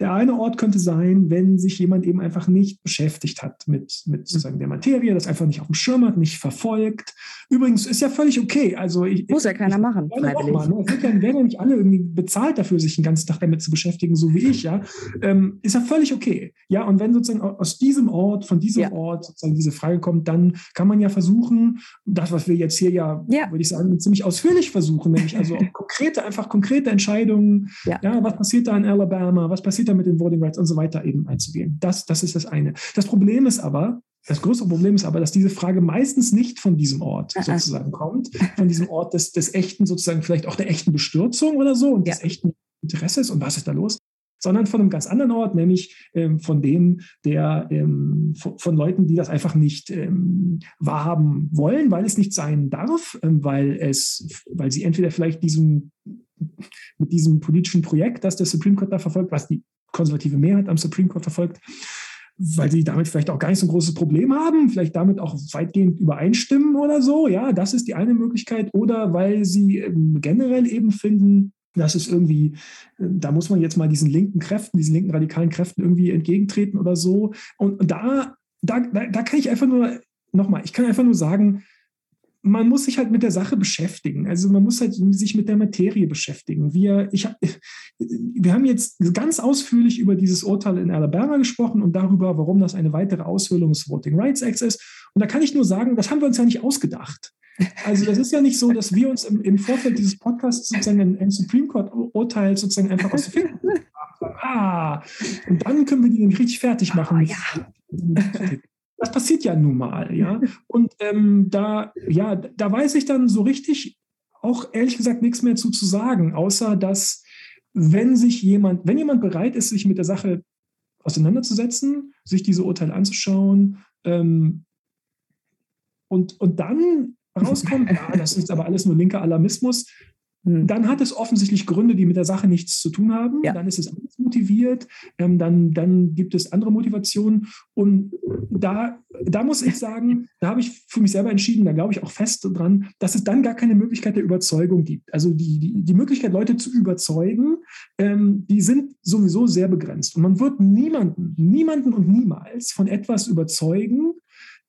Der eine Ort könnte sein, wenn sich jemand eben einfach nicht beschäftigt hat mit, mit mhm. sozusagen der Materie, das einfach nicht auf dem Schirm hat, nicht verfolgt. Übrigens ist ja völlig okay. Also ich, Muss ja keiner ich, machen. Mal, ne? Es ja, werden ja nicht alle irgendwie bezahlt dafür, sich den ganzen Tag damit zu beschäftigen, so wie ich, ja. Ähm, ist ja völlig okay. Ja, und wenn sozusagen aus diesem Ort, von diesem ja. Ort sozusagen diese Frage kommt, dann kann man ja versuchen, das, was wir jetzt hier ja, ja. würde ich sagen, ziemlich ausführlich versuchen, nämlich also konkrete, einfach konkrete Entscheidungen. Ja. ja, was passiert da in Alabama? Was passiert da mit den Voting Rights und so weiter eben einzugehen. Das, das ist das eine. Das Problem ist aber, das größere Problem ist aber, dass diese Frage meistens nicht von diesem Ort sozusagen kommt, von diesem Ort des, des echten, sozusagen vielleicht auch der echten Bestürzung oder so und ja. des echten Interesses und was ist da los, sondern von einem ganz anderen Ort, nämlich ähm, von dem der ähm, von, von, Leuten, die das einfach nicht ähm, wahrhaben wollen, weil es nicht sein darf, ähm, weil es, weil sie entweder vielleicht diesem mit diesem politischen Projekt, das der Supreme Court da verfolgt, was die konservative Mehrheit am Supreme Court verfolgt, weil sie damit vielleicht auch gar nicht so ein großes Problem haben, vielleicht damit auch weitgehend übereinstimmen oder so. Ja, das ist die eine Möglichkeit. Oder weil sie ähm, generell eben finden, dass es irgendwie, äh, da muss man jetzt mal diesen linken Kräften, diesen linken radikalen Kräften irgendwie entgegentreten oder so. Und da, da, da kann ich einfach nur, nochmal, ich kann einfach nur sagen, man muss sich halt mit der Sache beschäftigen. Also man muss halt sich mit der Materie beschäftigen. Wir, ich wir haben jetzt ganz ausführlich über dieses Urteil in Alabama gesprochen und darüber, warum das eine weitere Aushöhlung des Voting Rights Acts ist. Und da kann ich nur sagen, das haben wir uns ja nicht ausgedacht. Also das ist ja nicht so, dass wir uns im, im Vorfeld dieses Podcasts sozusagen ein, ein Supreme Court Urteil sozusagen einfach aus dem Finger haben. Ah, und dann können wir die richtig fertig machen. Oh, ja. Das passiert ja nun mal, ja. Und ähm, da, ja, da weiß ich dann so richtig auch ehrlich gesagt nichts mehr zu, zu sagen, außer dass wenn sich jemand, wenn jemand bereit ist, sich mit der Sache auseinanderzusetzen, sich diese Urteile anzuschauen ähm, und, und dann rauskommt, ja, das ist aber alles nur linker Alarmismus, hm. Dann hat es offensichtlich Gründe, die mit der Sache nichts zu tun haben. Ja. Dann ist es motiviert. Ähm, dann, dann gibt es andere Motivationen. Und da, da muss ich sagen, da habe ich für mich selber entschieden, da glaube ich auch fest dran, dass es dann gar keine Möglichkeit der Überzeugung gibt. Also die, die, die Möglichkeit, Leute zu überzeugen, ähm, die sind sowieso sehr begrenzt. Und man wird niemanden, niemanden und niemals von etwas überzeugen,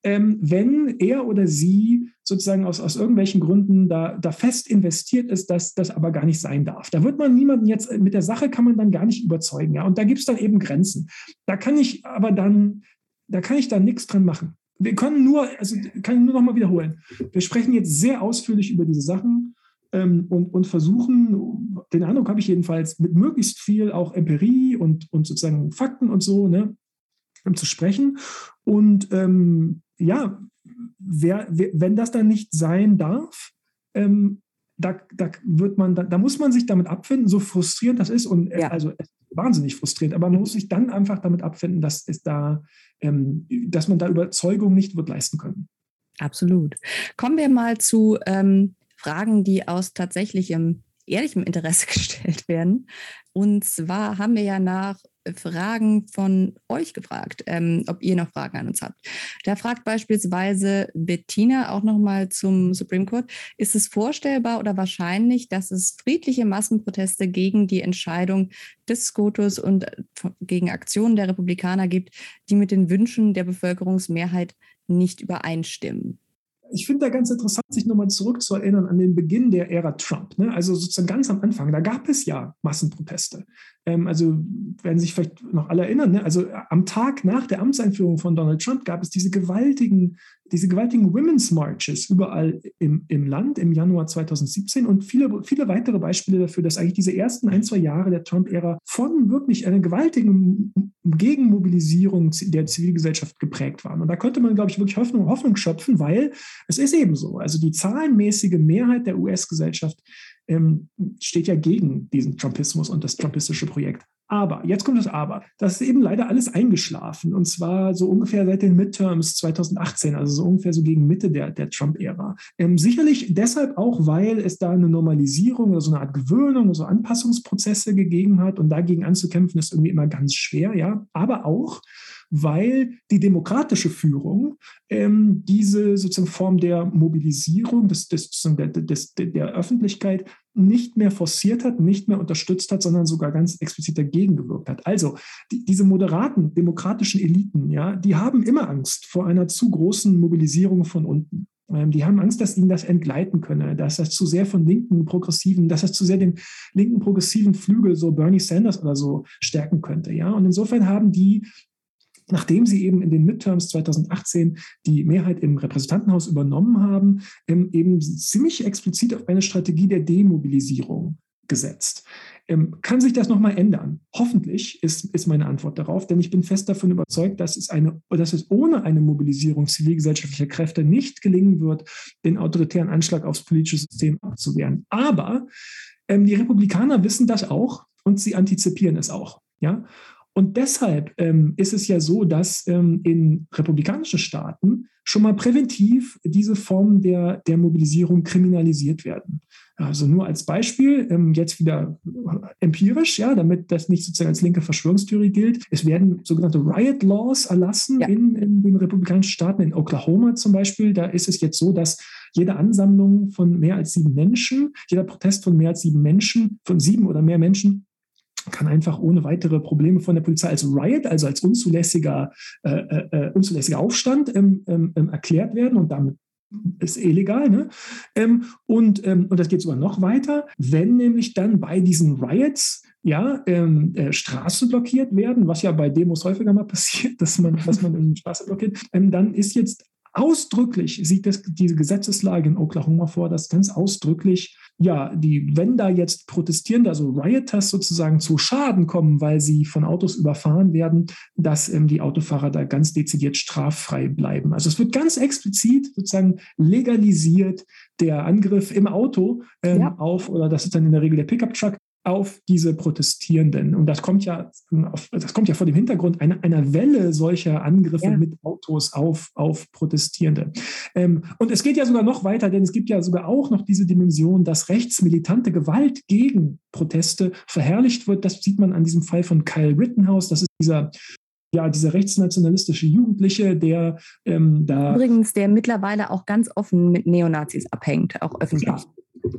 ähm, wenn er oder sie sozusagen aus, aus irgendwelchen Gründen da, da fest investiert ist, dass das aber gar nicht sein darf. Da wird man niemanden jetzt, mit der Sache kann man dann gar nicht überzeugen. Ja? Und da gibt es dann eben Grenzen. Da kann ich aber dann, da kann ich dann nichts dran machen. Wir können nur, also kann ich nur noch mal wiederholen. Wir sprechen jetzt sehr ausführlich über diese Sachen ähm, und, und versuchen, den Eindruck habe ich jedenfalls, mit möglichst viel auch Empirie und, und sozusagen Fakten und so, ne, zu sprechen. Und ähm, ja, wer, wer, wenn das dann nicht sein darf, ähm, da, da, wird man, da, da, muss man sich damit abfinden, so frustrierend das ist und äh, ja. also wahnsinnig frustrierend, aber man muss sich dann einfach damit abfinden, dass es da, ähm, dass man da Überzeugung nicht wird leisten können. Absolut. Kommen wir mal zu ähm, Fragen, die aus tatsächlichem ehrlichem Interesse gestellt werden. Und zwar haben wir ja nach Fragen von euch gefragt, ähm, ob ihr noch Fragen an uns habt. Da fragt beispielsweise Bettina auch nochmal zum Supreme Court, ist es vorstellbar oder wahrscheinlich, dass es friedliche Massenproteste gegen die Entscheidung des SCOTUS und äh, gegen Aktionen der Republikaner gibt, die mit den Wünschen der Bevölkerungsmehrheit nicht übereinstimmen? ich finde da ganz interessant, sich nochmal zurückzuerinnern an den Beginn der Ära Trump. Ne? Also sozusagen ganz am Anfang, da gab es ja Massenproteste. Ähm, also werden sich vielleicht noch alle erinnern, ne? also am Tag nach der Amtseinführung von Donald Trump gab es diese gewaltigen, diese gewaltigen Women's Marches überall im, im Land im Januar 2017 und viele, viele weitere Beispiele dafür, dass eigentlich diese ersten ein, zwei Jahre der Trump-Ära von wirklich einer gewaltigen Gegenmobilisierung der Zivilgesellschaft geprägt waren. Und da könnte man, glaube ich, wirklich Hoffnung, Hoffnung schöpfen, weil es ist eben so. Also die zahlenmäßige Mehrheit der US-Gesellschaft ähm, steht ja gegen diesen Trumpismus und das trumpistische Projekt. Aber, jetzt kommt das Aber, das ist eben leider alles eingeschlafen und zwar so ungefähr seit den Midterms 2018, also so ungefähr so gegen Mitte der, der Trump-Ära. Ähm, sicherlich deshalb auch, weil es da eine Normalisierung oder so eine Art Gewöhnung, so Anpassungsprozesse gegeben hat und dagegen anzukämpfen ist irgendwie immer ganz schwer, ja. Aber auch, weil die demokratische Führung ähm, diese sozusagen Form der Mobilisierung des, des, des, der Öffentlichkeit nicht mehr forciert hat, nicht mehr unterstützt hat, sondern sogar ganz explizit dagegen gewirkt hat. Also die, diese moderaten demokratischen Eliten, ja, die haben immer Angst vor einer zu großen Mobilisierung von unten. Ähm, die haben Angst, dass ihnen das entgleiten könne, dass das zu sehr von linken Progressiven, dass das zu sehr den linken progressiven Flügel, so Bernie Sanders oder so, stärken könnte. Ja? Und insofern haben die nachdem sie eben in den Midterms 2018 die Mehrheit im Repräsentantenhaus übernommen haben, ähm, eben ziemlich explizit auf eine Strategie der Demobilisierung gesetzt. Ähm, kann sich das nochmal ändern? Hoffentlich ist, ist meine Antwort darauf, denn ich bin fest davon überzeugt, dass es, eine, dass es ohne eine Mobilisierung zivilgesellschaftlicher Kräfte nicht gelingen wird, den autoritären Anschlag aufs politische System abzuwehren. Aber ähm, die Republikaner wissen das auch und sie antizipieren es auch. Ja? Und deshalb ähm, ist es ja so, dass ähm, in republikanischen Staaten schon mal präventiv diese Formen der, der Mobilisierung kriminalisiert werden. Also nur als Beispiel, ähm, jetzt wieder empirisch, ja, damit das nicht sozusagen als linke Verschwörungstheorie gilt. Es werden sogenannte Riot Laws erlassen ja. in, in den republikanischen Staaten. In Oklahoma zum Beispiel, da ist es jetzt so, dass jede Ansammlung von mehr als sieben Menschen, jeder Protest von mehr als sieben Menschen, von sieben oder mehr Menschen, kann einfach ohne weitere Probleme von der Polizei als Riot, also als unzulässiger, äh, äh, äh unzulässiger Aufstand ähm, ähm, ähm, erklärt werden und damit ist illegal. Ne? Ähm, und, ähm, und das geht sogar noch weiter, wenn nämlich dann bei diesen Riots ja, ähm, äh, Straßen blockiert werden, was ja bei Demos häufiger mal passiert, dass man, dass man Straße blockiert, dann ist jetzt ausdrücklich, sieht das, diese Gesetzeslage in Oklahoma vor, dass ganz ausdrücklich ja, die, wenn da jetzt Protestierende, also Rioters sozusagen zu Schaden kommen, weil sie von Autos überfahren werden, dass ähm, die Autofahrer da ganz dezidiert straffrei bleiben. Also es wird ganz explizit sozusagen legalisiert, der Angriff im Auto ähm, ja. auf, oder das ist dann in der Regel der Pickup-Truck, auf diese Protestierenden. Und das kommt ja, das kommt ja vor dem Hintergrund einer, einer Welle solcher Angriffe ja. mit Autos auf, auf Protestierende. Ähm, und es geht ja sogar noch weiter, denn es gibt ja sogar auch noch diese Dimension, dass rechtsmilitante Gewalt gegen Proteste verherrlicht wird. Das sieht man an diesem Fall von Kyle Rittenhouse. Das ist dieser ja, dieser rechtsnationalistische Jugendliche, der ähm, da. Übrigens, der mittlerweile auch ganz offen mit Neonazis abhängt, auch öffentlich. Ja,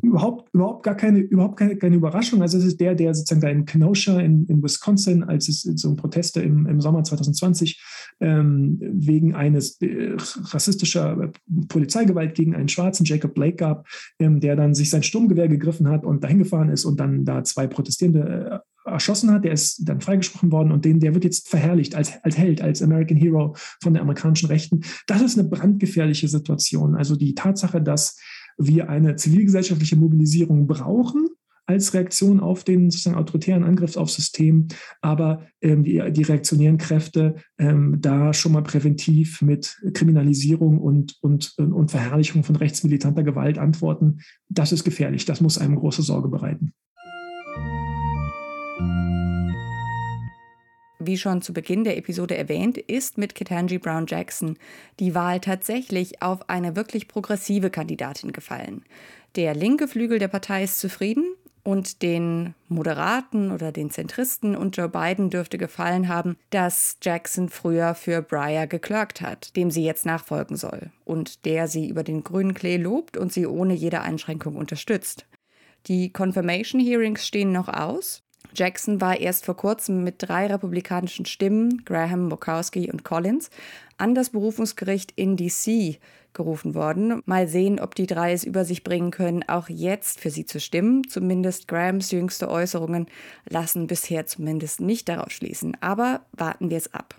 überhaupt, überhaupt gar keine, überhaupt keine, keine Überraschung. Also es ist der, der sozusagen da in Kenosha in, in Wisconsin, als es so Proteste im, im Sommer 2020 ähm, wegen eines äh, rassistischer Polizeigewalt gegen einen schwarzen Jacob Blake gab, ähm, der dann sich sein Sturmgewehr gegriffen hat und dahin gefahren ist und dann da zwei Protestierende äh, erschossen hat. Der ist dann freigesprochen worden und den, der wird jetzt verherrlicht als, als Held, als American Hero von der amerikanischen Rechten. Das ist eine brandgefährliche Situation. Also die Tatsache, dass wir eine zivilgesellschaftliche Mobilisierung brauchen als Reaktion auf den sozusagen autoritären Angriff aufs System, aber ähm, die, die, reaktionären Kräfte ähm, da schon mal präventiv mit Kriminalisierung und, und, und Verherrlichung von rechtsmilitanter Gewalt antworten, das ist gefährlich. Das muss einem große Sorge bereiten. Wie schon zu Beginn der Episode erwähnt, ist mit Ketanji Brown Jackson die Wahl tatsächlich auf eine wirklich progressive Kandidatin gefallen. Der linke Flügel der Partei ist zufrieden und den Moderaten oder den Zentristen und Joe Biden dürfte gefallen haben, dass Jackson früher für Breyer geklagt hat, dem sie jetzt nachfolgen soll und der sie über den grünen Klee lobt und sie ohne jede Einschränkung unterstützt. Die Confirmation Hearings stehen noch aus. Jackson war erst vor kurzem mit drei republikanischen Stimmen, Graham, Murkowski und Collins, an das Berufungsgericht in DC gerufen worden. Mal sehen, ob die drei es über sich bringen können, auch jetzt für sie zu stimmen. Zumindest Grahams jüngste Äußerungen lassen bisher zumindest nicht darauf schließen. Aber warten wir es ab.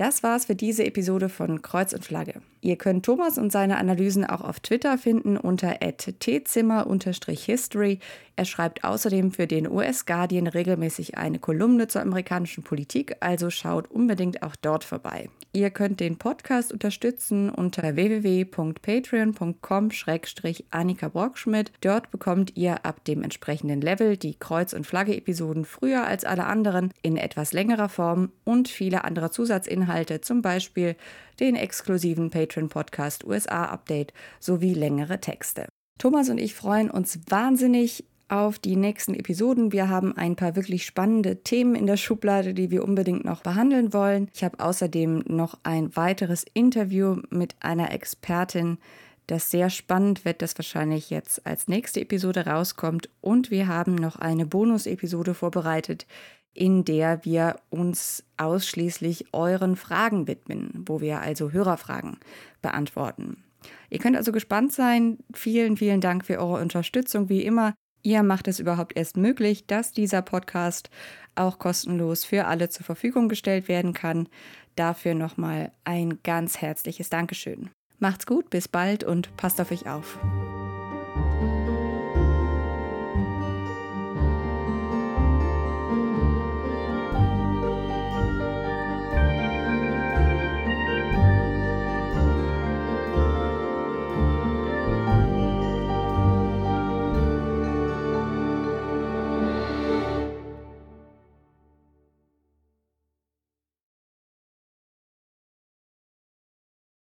Das war's für diese Episode von Kreuz und Flagge. Ihr könnt Thomas und seine Analysen auch auf Twitter finden unter tzimmer-history. Er schreibt außerdem für den US Guardian regelmäßig eine Kolumne zur amerikanischen Politik, also schaut unbedingt auch dort vorbei. Ihr könnt den Podcast unterstützen unter www.patreon.com-annika Brockschmidt. Dort bekommt ihr ab dem entsprechenden Level die Kreuz- und Flagge-Episoden früher als alle anderen in etwas längerer Form und viele andere Zusatzinhalte, zum Beispiel den exklusiven Patreon-Podcast USA Update sowie längere Texte. Thomas und ich freuen uns wahnsinnig auf die nächsten Episoden. Wir haben ein paar wirklich spannende Themen in der Schublade, die wir unbedingt noch behandeln wollen. Ich habe außerdem noch ein weiteres Interview mit einer Expertin, das sehr spannend wird, das wahrscheinlich jetzt als nächste Episode rauskommt. Und wir haben noch eine Bonus-Episode vorbereitet, in der wir uns ausschließlich euren Fragen widmen, wo wir also Hörerfragen beantworten. Ihr könnt also gespannt sein. Vielen, vielen Dank für eure Unterstützung. Wie immer, Ihr macht es überhaupt erst möglich, dass dieser Podcast auch kostenlos für alle zur Verfügung gestellt werden kann. Dafür nochmal ein ganz herzliches Dankeschön. Macht's gut, bis bald und passt auf euch auf.